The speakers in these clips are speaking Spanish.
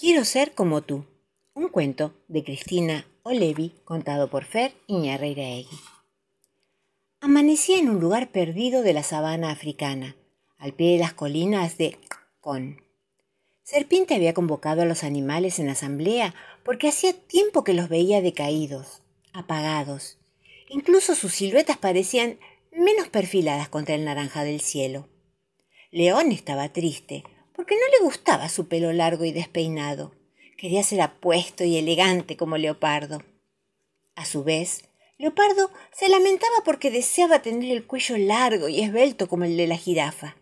Quiero ser como tú. Un cuento de Cristina Olevi contado por Fer Iñarreiraegui. Amanecía en un lugar perdido de la sabana africana, al pie de las colinas de Con. Serpiente había convocado a los animales en asamblea porque hacía tiempo que los veía decaídos, apagados. Incluso sus siluetas parecían menos perfiladas contra el naranja del cielo. León estaba triste, porque no le gustaba su pelo largo y despeinado. Quería ser apuesto y elegante como Leopardo. A su vez, Leopardo se lamentaba porque deseaba tener el cuello largo y esbelto como el de la jirafa.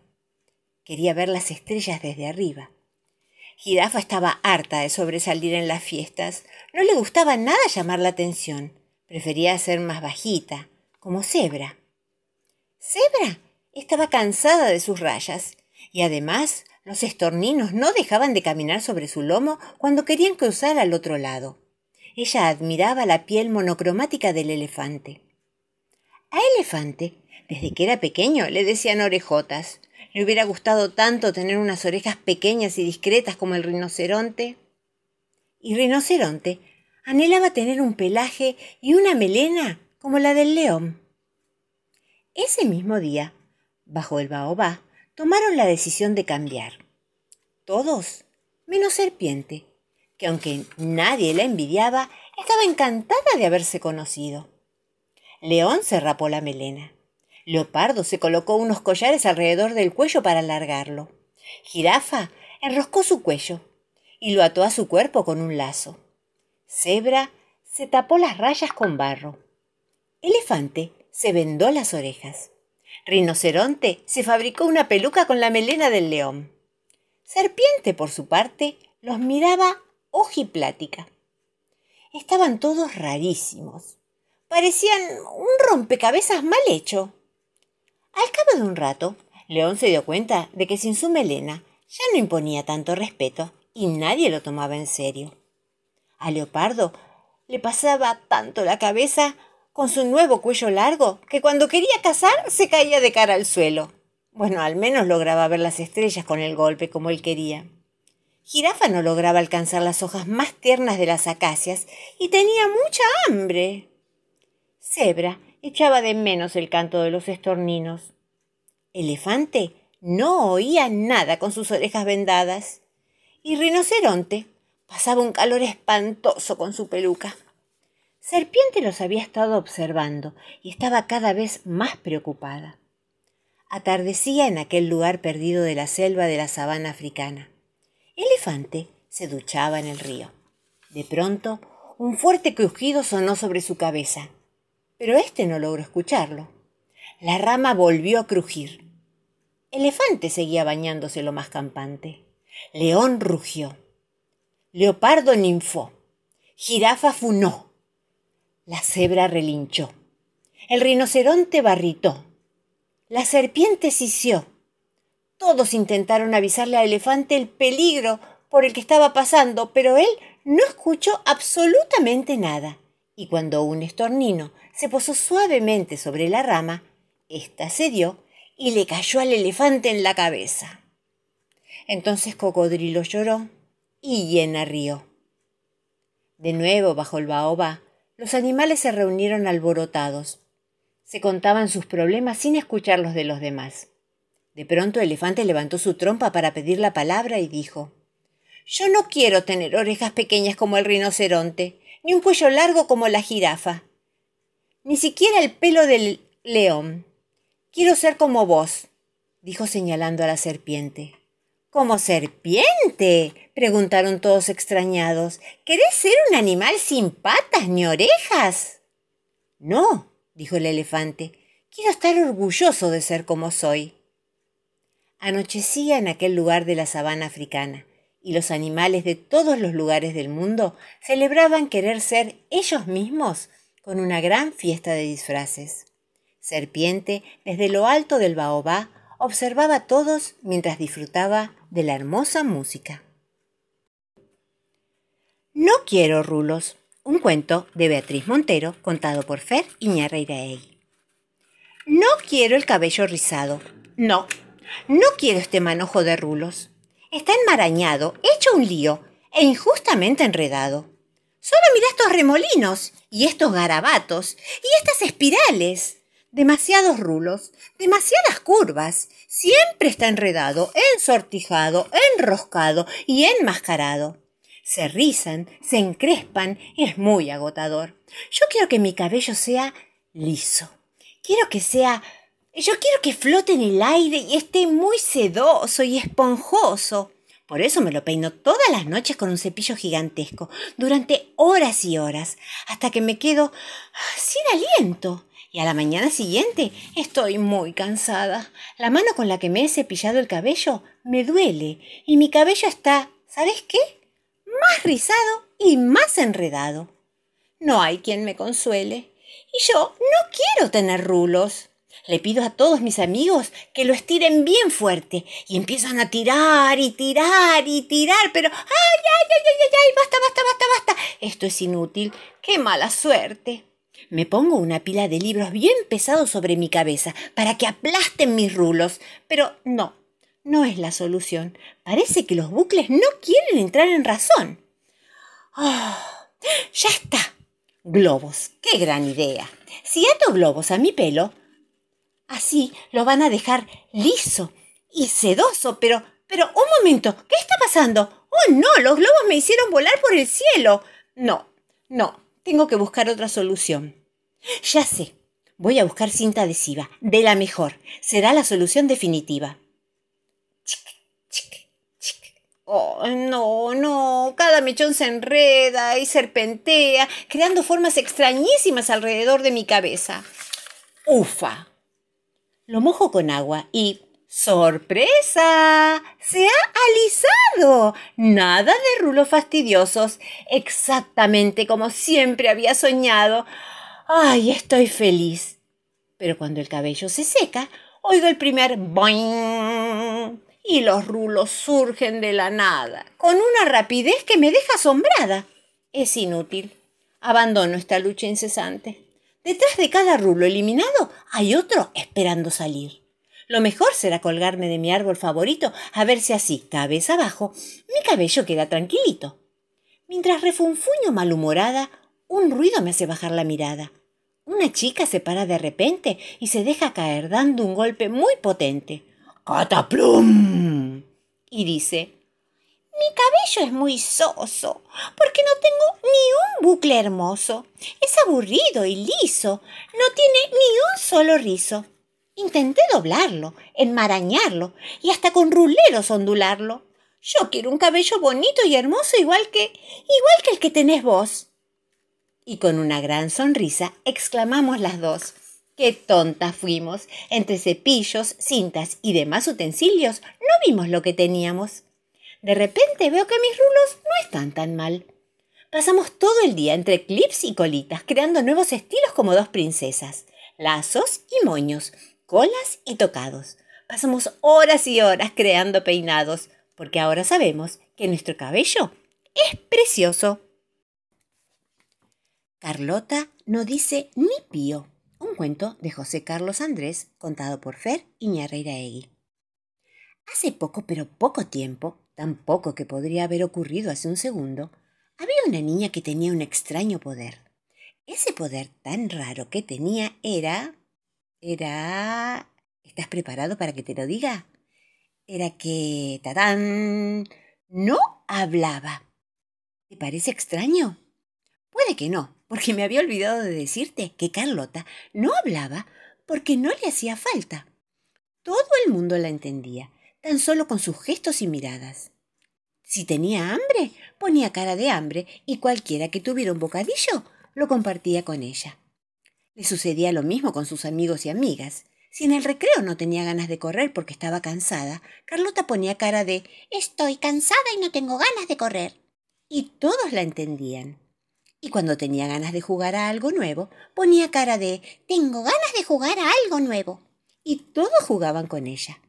Quería ver las estrellas desde arriba. Jirafa estaba harta de sobresalir en las fiestas. No le gustaba nada llamar la atención. Prefería ser más bajita, como cebra. Cebra estaba cansada de sus rayas y además los estorninos no dejaban de caminar sobre su lomo cuando querían cruzar al otro lado. Ella admiraba la piel monocromática del elefante. A Elefante, desde que era pequeño, le decían orejotas. Le hubiera gustado tanto tener unas orejas pequeñas y discretas como el rinoceronte. Y Rinoceronte anhelaba tener un pelaje y una melena como la del león. Ese mismo día, bajo el baobá, tomaron la decisión de cambiar. Todos, menos Serpiente, que aunque nadie la envidiaba, estaba encantada de haberse conocido. León se rapó la melena. Leopardo se colocó unos collares alrededor del cuello para alargarlo. Jirafa enroscó su cuello y lo ató a su cuerpo con un lazo. Cebra se tapó las rayas con barro. Elefante se vendó las orejas. Rinoceronte se fabricó una peluca con la melena del león. Serpiente, por su parte, los miraba ojiplática. Estaban todos rarísimos. Parecían un rompecabezas mal hecho. Al cabo de un rato, León se dio cuenta de que sin su melena ya no imponía tanto respeto y nadie lo tomaba en serio. A Leopardo le pasaba tanto la cabeza con su nuevo cuello largo, que cuando quería cazar se caía de cara al suelo. Bueno, al menos lograba ver las estrellas con el golpe como él quería. Jirafa no lograba alcanzar las hojas más tiernas de las acacias y tenía mucha hambre. Cebra echaba de menos el canto de los estorninos. Elefante no oía nada con sus orejas vendadas. Y Rinoceronte pasaba un calor espantoso con su peluca. Serpiente los había estado observando y estaba cada vez más preocupada. Atardecía en aquel lugar perdido de la selva de la sabana africana. Elefante se duchaba en el río. De pronto, un fuerte crujido sonó sobre su cabeza, pero éste no logró escucharlo. La rama volvió a crujir. Elefante seguía bañándose lo más campante. León rugió. Leopardo ninfó. Jirafa funó. La cebra relinchó. El rinoceronte barritó. La serpiente sisió. Todos intentaron avisarle al elefante el peligro por el que estaba pasando, pero él no escuchó absolutamente nada. Y cuando un estornino se posó suavemente sobre la rama, ésta cedió y le cayó al elefante en la cabeza. Entonces Cocodrilo lloró y Hiena rió. De nuevo bajo el baobá, los animales se reunieron alborotados. Se contaban sus problemas sin escuchar los de los demás. De pronto Elefante levantó su trompa para pedir la palabra y dijo Yo no quiero tener orejas pequeñas como el rinoceronte, ni un cuello largo como la jirafa, ni siquiera el pelo del león. Quiero ser como vos, dijo señalando a la serpiente. ¿Como serpiente? preguntaron todos extrañados. ¿Querés ser un animal sin patas ni orejas? No, dijo el elefante. Quiero estar orgulloso de ser como soy. Anochecía en aquel lugar de la sabana africana, y los animales de todos los lugares del mundo celebraban querer ser ellos mismos con una gran fiesta de disfraces. Serpiente, desde lo alto del baobá, observaba a todos mientras disfrutaba de la hermosa música. No quiero rulos, un cuento de Beatriz Montero contado por Fer Iñarreiraegui. No quiero el cabello rizado, no, no quiero este manojo de rulos. Está enmarañado, hecho un lío, e injustamente enredado. Solo mira estos remolinos y estos garabatos y estas espirales. Demasiados rulos, demasiadas curvas. Siempre está enredado, ensortijado, enroscado y enmascarado. Se rizan, se encrespan, es muy agotador. Yo quiero que mi cabello sea liso. Quiero que sea yo quiero que flote en el aire y esté muy sedoso y esponjoso. Por eso me lo peino todas las noches con un cepillo gigantesco, durante horas y horas, hasta que me quedo sin aliento. Y a la mañana siguiente estoy muy cansada. La mano con la que me he cepillado el cabello me duele y mi cabello está, ¿sabes qué? Más rizado y más enredado. No hay quien me consuele. Y yo no quiero tener rulos. Le pido a todos mis amigos que lo estiren bien fuerte y empiezan a tirar y tirar y tirar, pero ¡ay, ay, ay, ay, ay! ¡Basta, basta, basta, basta! Esto es inútil. ¡Qué mala suerte! Me pongo una pila de libros bien pesados sobre mi cabeza para que aplasten mis rulos, pero no, no es la solución. Parece que los bucles no quieren entrar en razón. ¡Oh! ¡Ya está! Globos, qué gran idea. Si ato globos a mi pelo, Así lo van a dejar liso y sedoso, pero, pero, un momento, ¿qué está pasando? Oh, no, los globos me hicieron volar por el cielo. No, no, tengo que buscar otra solución. Ya sé, voy a buscar cinta adhesiva, de la mejor. Será la solución definitiva. Oh, no, no, cada mechón se enreda y serpentea, creando formas extrañísimas alrededor de mi cabeza. Ufa, lo mojo con agua y ¡Sorpresa! Se ha alisado. Nada de rulos fastidiosos. Exactamente como siempre había soñado. ¡Ay, estoy feliz! Pero cuando el cabello se seca, oigo el primer boing y los rulos surgen de la nada, con una rapidez que me deja asombrada. Es inútil. Abandono esta lucha incesante. Detrás de cada rulo eliminado hay otro esperando salir. Lo mejor será colgarme de mi árbol favorito a ver si así, cabeza abajo, mi cabello queda tranquilito. Mientras refunfuño malhumorada, un ruido me hace bajar la mirada. Una chica se para de repente y se deja caer dando un golpe muy potente. ¡Cataplum! Y dice mi cabello es muy soso, porque no tengo ni un bucle hermoso. Es aburrido y liso, no tiene ni un solo rizo. Intenté doblarlo, enmarañarlo y hasta con ruleros ondularlo. Yo quiero un cabello bonito y hermoso igual que igual que el que tenés vos. Y con una gran sonrisa exclamamos las dos. Qué tontas fuimos. Entre cepillos, cintas y demás utensilios no vimos lo que teníamos. De repente veo que mis rulos no están tan mal. Pasamos todo el día entre clips y colitas, creando nuevos estilos como dos princesas, lazos y moños, colas y tocados. Pasamos horas y horas creando peinados, porque ahora sabemos que nuestro cabello es precioso. Carlota no dice ni pío. Un cuento de José Carlos Andrés contado por Fer Iñarreiraegui. Hace poco, pero poco tiempo, tan poco que podría haber ocurrido hace un segundo, había una niña que tenía un extraño poder. Ese poder tan raro que tenía era... era... ¿Estás preparado para que te lo diga? Era que... ¡Tadán! No hablaba. ¿Te parece extraño? Puede que no, porque me había olvidado de decirte que Carlota no hablaba porque no le hacía falta. Todo el mundo la entendía tan solo con sus gestos y miradas. Si tenía hambre, ponía cara de hambre y cualquiera que tuviera un bocadillo lo compartía con ella. Le sucedía lo mismo con sus amigos y amigas. Si en el recreo no tenía ganas de correr porque estaba cansada, Carlota ponía cara de Estoy cansada y no tengo ganas de correr. Y todos la entendían. Y cuando tenía ganas de jugar a algo nuevo, ponía cara de Tengo ganas de jugar a algo nuevo. Y todos jugaban con ella.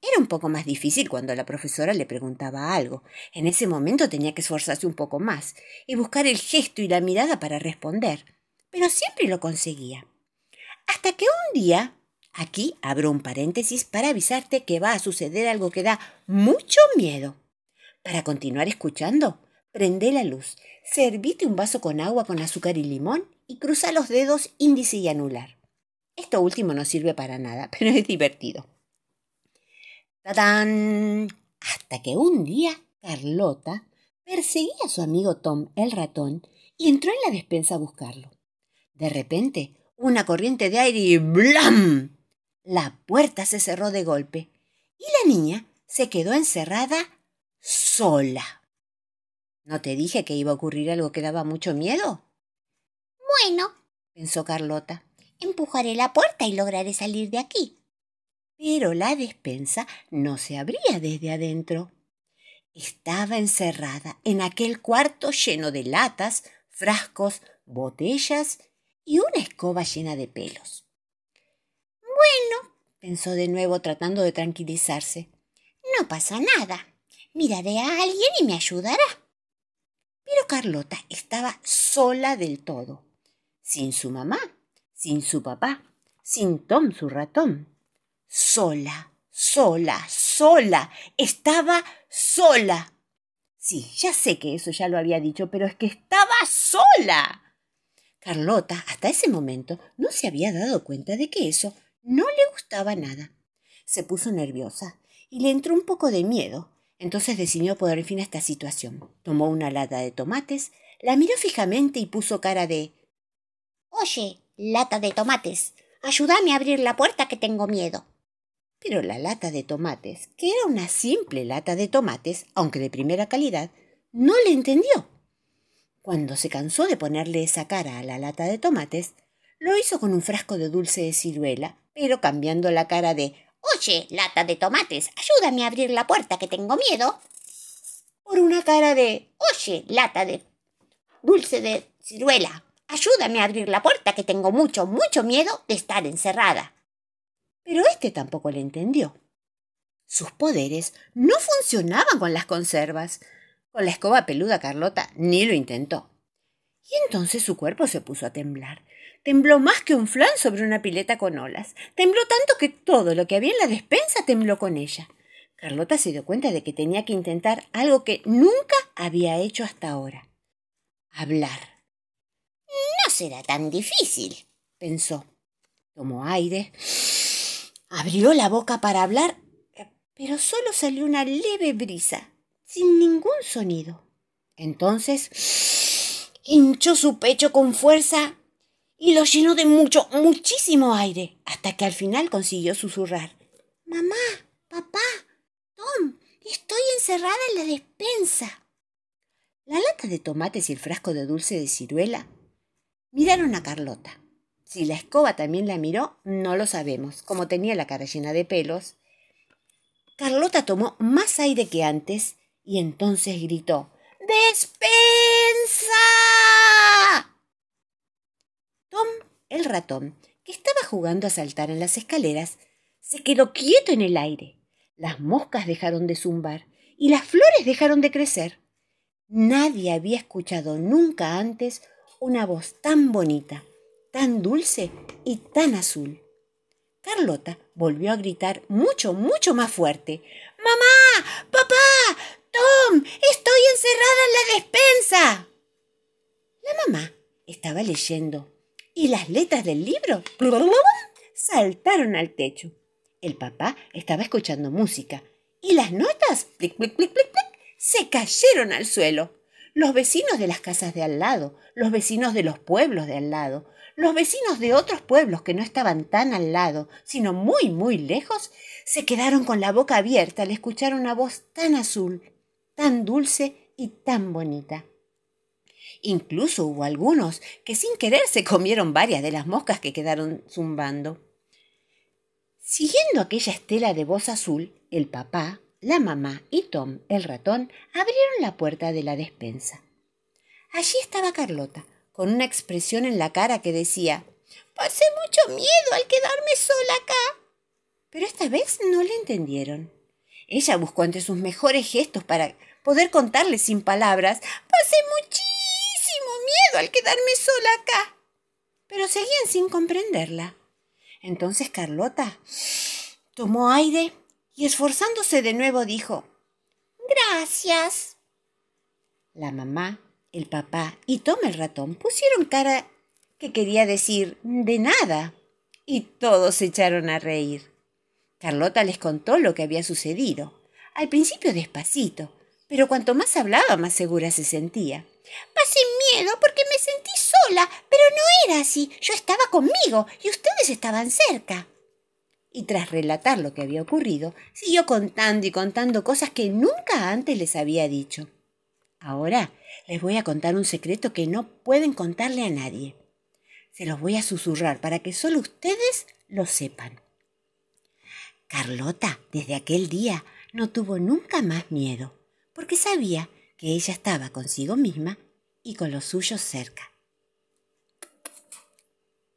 Era un poco más difícil cuando la profesora le preguntaba algo. En ese momento tenía que esforzarse un poco más y buscar el gesto y la mirada para responder, pero siempre lo conseguía. Hasta que un día, aquí abro un paréntesis para avisarte que va a suceder algo que da mucho miedo. Para continuar escuchando, prende la luz, servite un vaso con agua con azúcar y limón y cruza los dedos índice y anular. Esto último no sirve para nada, pero es divertido. ¡Tadán! Hasta que un día Carlota perseguía a su amigo Tom el ratón y entró en la despensa a buscarlo. De repente, una corriente de aire y ¡blam! La puerta se cerró de golpe y la niña se quedó encerrada sola. ¿No te dije que iba a ocurrir algo que daba mucho miedo? Bueno, pensó Carlota, empujaré la puerta y lograré salir de aquí. Pero la despensa no se abría desde adentro. Estaba encerrada en aquel cuarto lleno de latas, frascos, botellas y una escoba llena de pelos. Bueno, pensó de nuevo tratando de tranquilizarse. No pasa nada. Miraré a alguien y me ayudará. Pero Carlota estaba sola del todo, sin su mamá, sin su papá, sin Tom su ratón. Sola, sola, sola. Estaba sola. Sí, ya sé que eso ya lo había dicho, pero es que estaba sola. Carlota, hasta ese momento, no se había dado cuenta de que eso no le gustaba nada. Se puso nerviosa y le entró un poco de miedo. Entonces decidió poner fin a esta situación. Tomó una lata de tomates, la miró fijamente y puso cara de Oye, lata de tomates, ayúdame a abrir la puerta que tengo miedo. Pero la lata de tomates, que era una simple lata de tomates, aunque de primera calidad, no le entendió. Cuando se cansó de ponerle esa cara a la lata de tomates, lo hizo con un frasco de dulce de ciruela, pero cambiando la cara de Oye, lata de tomates, ayúdame a abrir la puerta que tengo miedo. Por una cara de Oye, lata de dulce de ciruela, ayúdame a abrir la puerta que tengo mucho, mucho miedo de estar encerrada. Pero este tampoco le entendió. Sus poderes no funcionaban con las conservas. Con la escoba peluda Carlota ni lo intentó. Y entonces su cuerpo se puso a temblar. Tembló más que un flan sobre una pileta con olas. Tembló tanto que todo lo que había en la despensa tembló con ella. Carlota se dio cuenta de que tenía que intentar algo que nunca había hecho hasta ahora. Hablar. No será tan difícil, pensó. Tomó aire Abrió la boca para hablar, pero solo salió una leve brisa, sin ningún sonido. Entonces hinchó su pecho con fuerza y lo llenó de mucho, muchísimo aire, hasta que al final consiguió susurrar. Mamá, papá, Tom, estoy encerrada en la despensa. La lata de tomates y el frasco de dulce de ciruela miraron a Carlota. Si la escoba también la miró, no lo sabemos. Como tenía la cara llena de pelos. Carlota tomó más aire que antes y entonces gritó ¡Despensa! Tom, el ratón, que estaba jugando a saltar en las escaleras, se quedó quieto en el aire. Las moscas dejaron de zumbar y las flores dejaron de crecer. Nadie había escuchado nunca antes una voz tan bonita tan dulce y tan azul. Carlota volvió a gritar mucho, mucho más fuerte. ¡Mamá! ¡Papá! ¡Tom! ¡Estoy encerrada en la despensa! La mamá estaba leyendo y las letras del libro saltaron al techo. El papá estaba escuchando música y las notas se cayeron al suelo. Los vecinos de las casas de al lado, los vecinos de los pueblos de al lado, los vecinos de otros pueblos que no estaban tan al lado, sino muy, muy lejos, se quedaron con la boca abierta al escuchar una voz tan azul, tan dulce y tan bonita. Incluso hubo algunos que sin querer se comieron varias de las moscas que quedaron zumbando. Siguiendo aquella estela de voz azul, el papá, la mamá y Tom, el ratón, abrieron la puerta de la despensa. Allí estaba Carlota, con una expresión en la cara que decía Pasé mucho miedo al quedarme sola acá. Pero esta vez no le entendieron. Ella buscó entre sus mejores gestos para poder contarle sin palabras Pasé muchísimo miedo al quedarme sola acá. Pero seguían sin comprenderla. Entonces Carlota tomó aire y esforzándose de nuevo dijo Gracias. La mamá, el papá y Tom el ratón pusieron cara que quería decir de nada y todos se echaron a reír. Carlota les contó lo que había sucedido. Al principio despacito, pero cuanto más hablaba, más segura se sentía. Pasé miedo porque me sentí sola, pero no era así. Yo estaba conmigo y ustedes estaban cerca. Y tras relatar lo que había ocurrido, siguió contando y contando cosas que nunca antes les había dicho. Ahora les voy a contar un secreto que no pueden contarle a nadie. Se los voy a susurrar para que solo ustedes lo sepan. Carlota, desde aquel día, no tuvo nunca más miedo, porque sabía que ella estaba consigo misma y con los suyos cerca.